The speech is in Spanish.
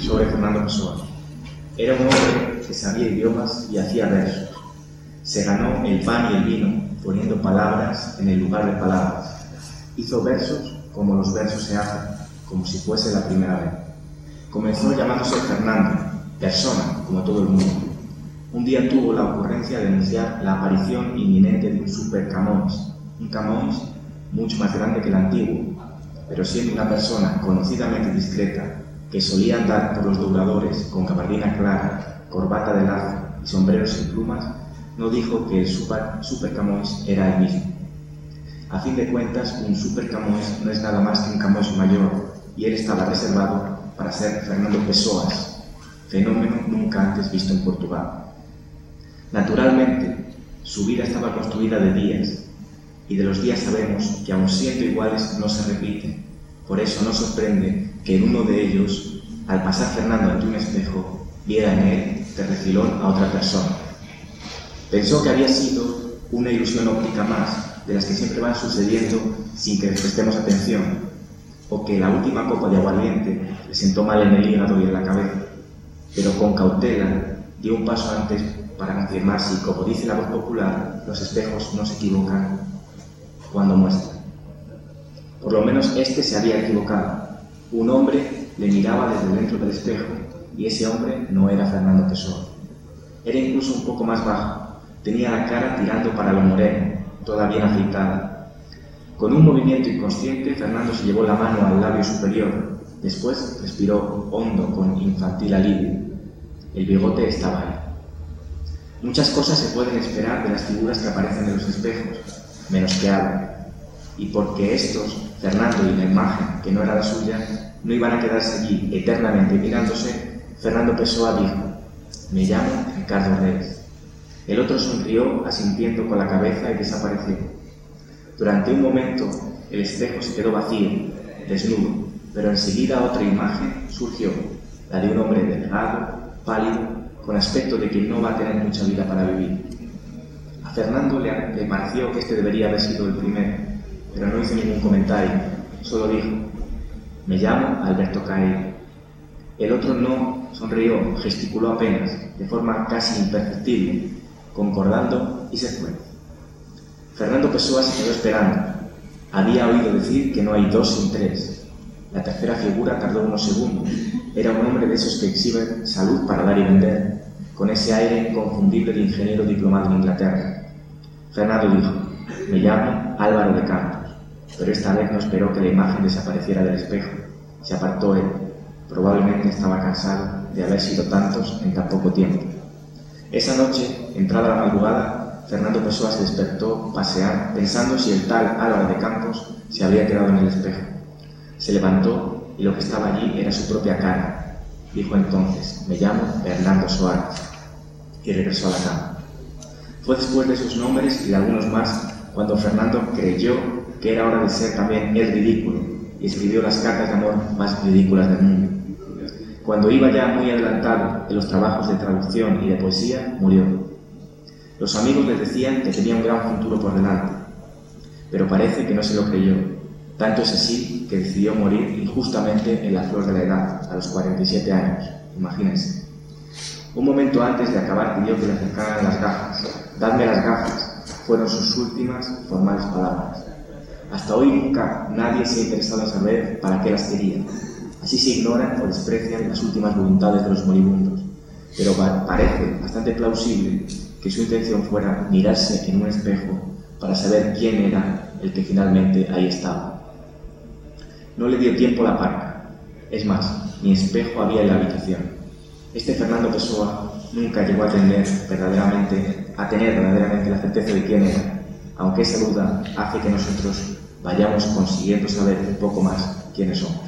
sobre Fernando Pessoa. Era un hombre que sabía idiomas y hacía versos. Se ganó el pan y el vino poniendo palabras en el lugar de palabras. Hizo versos como los versos se hacen, como si fuese la primera vez. Comenzó llamándose Fernando, persona, como todo el mundo. Un día tuvo la ocurrencia de anunciar la aparición inminente de un super Camões, un Camões mucho más grande que el antiguo, pero siendo una persona conocidamente discreta que solía andar por los dobladores con gabardina clara, corbata de lazo y sombreros sin plumas, no dijo que el super, super Camões era el mismo. A fin de cuentas, un super Camões no es nada más que un Camões mayor, y él estaba reservado para ser Fernando Pessoas, fenómeno nunca antes visto en Portugal. Naturalmente, su vida estaba construida de días, y de los días sabemos que aun siendo iguales no se repiten. Por eso no sorprende que en uno de ellos, al pasar Fernando ante un espejo, viera en él de a otra persona. Pensó que había sido una ilusión óptica más, de las que siempre van sucediendo sin que les prestemos atención, o que la última copa de aguardiente le sentó mal en el hígado y en la cabeza, pero con cautela dio un paso antes para confirmar si, como dice la voz popular, los espejos no se equivocan cuando muestran. Por lo menos este se había equivocado. Un hombre le miraba desde dentro del espejo y ese hombre no era Fernando Pessoa. Era incluso un poco más bajo. Tenía la cara tirando para lo moreno, toda bien afeitada. Con un movimiento inconsciente, Fernando se llevó la mano al labio superior. Después respiró hondo con infantil alivio. El bigote estaba ahí. Muchas cosas se pueden esperar de las figuras que aparecen en los espejos, menos que hablan. Y porque estos, Fernando y la imagen, que no era la suya, no iban a quedarse allí eternamente mirándose, Fernando Pessoa dijo, me llamo Ricardo Reyes. El otro sonrió asintiendo con la cabeza y desapareció. Durante un momento el espejo se quedó vacío, desnudo, pero enseguida otra imagen surgió, la de un hombre delgado, pálido, con aspecto de quien no va a tener mucha vida para vivir. A Fernando le, le pareció que este debería haber sido el primero, pero no hizo ningún comentario, solo dijo, me llamo Alberto Caer. El otro no sonrió, gesticuló apenas, de forma casi imperceptible, concordando y se fue. Fernando Pessoa se quedó esperando. Había oído decir que no hay dos sin tres. La tercera figura tardó unos segundos. Era un hombre de esos que exhiben salud para dar y vender, con ese aire inconfundible de ingeniero diplomado en Inglaterra. Fernando dijo, me llamo Álvaro de Campos, pero esta vez no esperó que la imagen desapareciera del espejo. Se apartó él. Probablemente estaba cansado de haber sido tantos en tan poco tiempo. Esa noche, entrada la madrugada, Fernando Pessoa se despertó pasear, pensando si el tal Álvaro de Campos se había quedado en el espejo. Se levantó y lo que estaba allí era su propia cara. Dijo entonces, me llamo Fernando Suárez, y regresó a la cama. Fue después de sus nombres y de algunos más cuando Fernando creyó que era hora de ser también el ridículo y escribió las cartas de amor más ridículas del mundo. Cuando iba ya muy adelantado en los trabajos de traducción y de poesía, murió. Los amigos le decían que tenía un gran futuro por delante, pero parece que no se lo creyó. Tanto es así que decidió morir injustamente en la flor de la edad, a los 47 años. Imagínense. Un momento antes de acabar pidió que le acercaran las gafas. Dadme las gafas, fueron sus últimas formales palabras. Hasta hoy nunca nadie se ha interesado en saber para qué las quería. Así se ignoran o desprecian las últimas voluntades de los moribundos. Pero parece bastante plausible que su intención fuera mirarse en un espejo para saber quién era el que finalmente ahí estaba. No le dio tiempo la parca. Es más, ni espejo había en la habitación. Este Fernando Pessoa nunca llegó a tener verdaderamente, a tener verdaderamente la certeza de quién era, aunque esa duda hace que nosotros vayamos consiguiendo saber un poco más quiénes somos.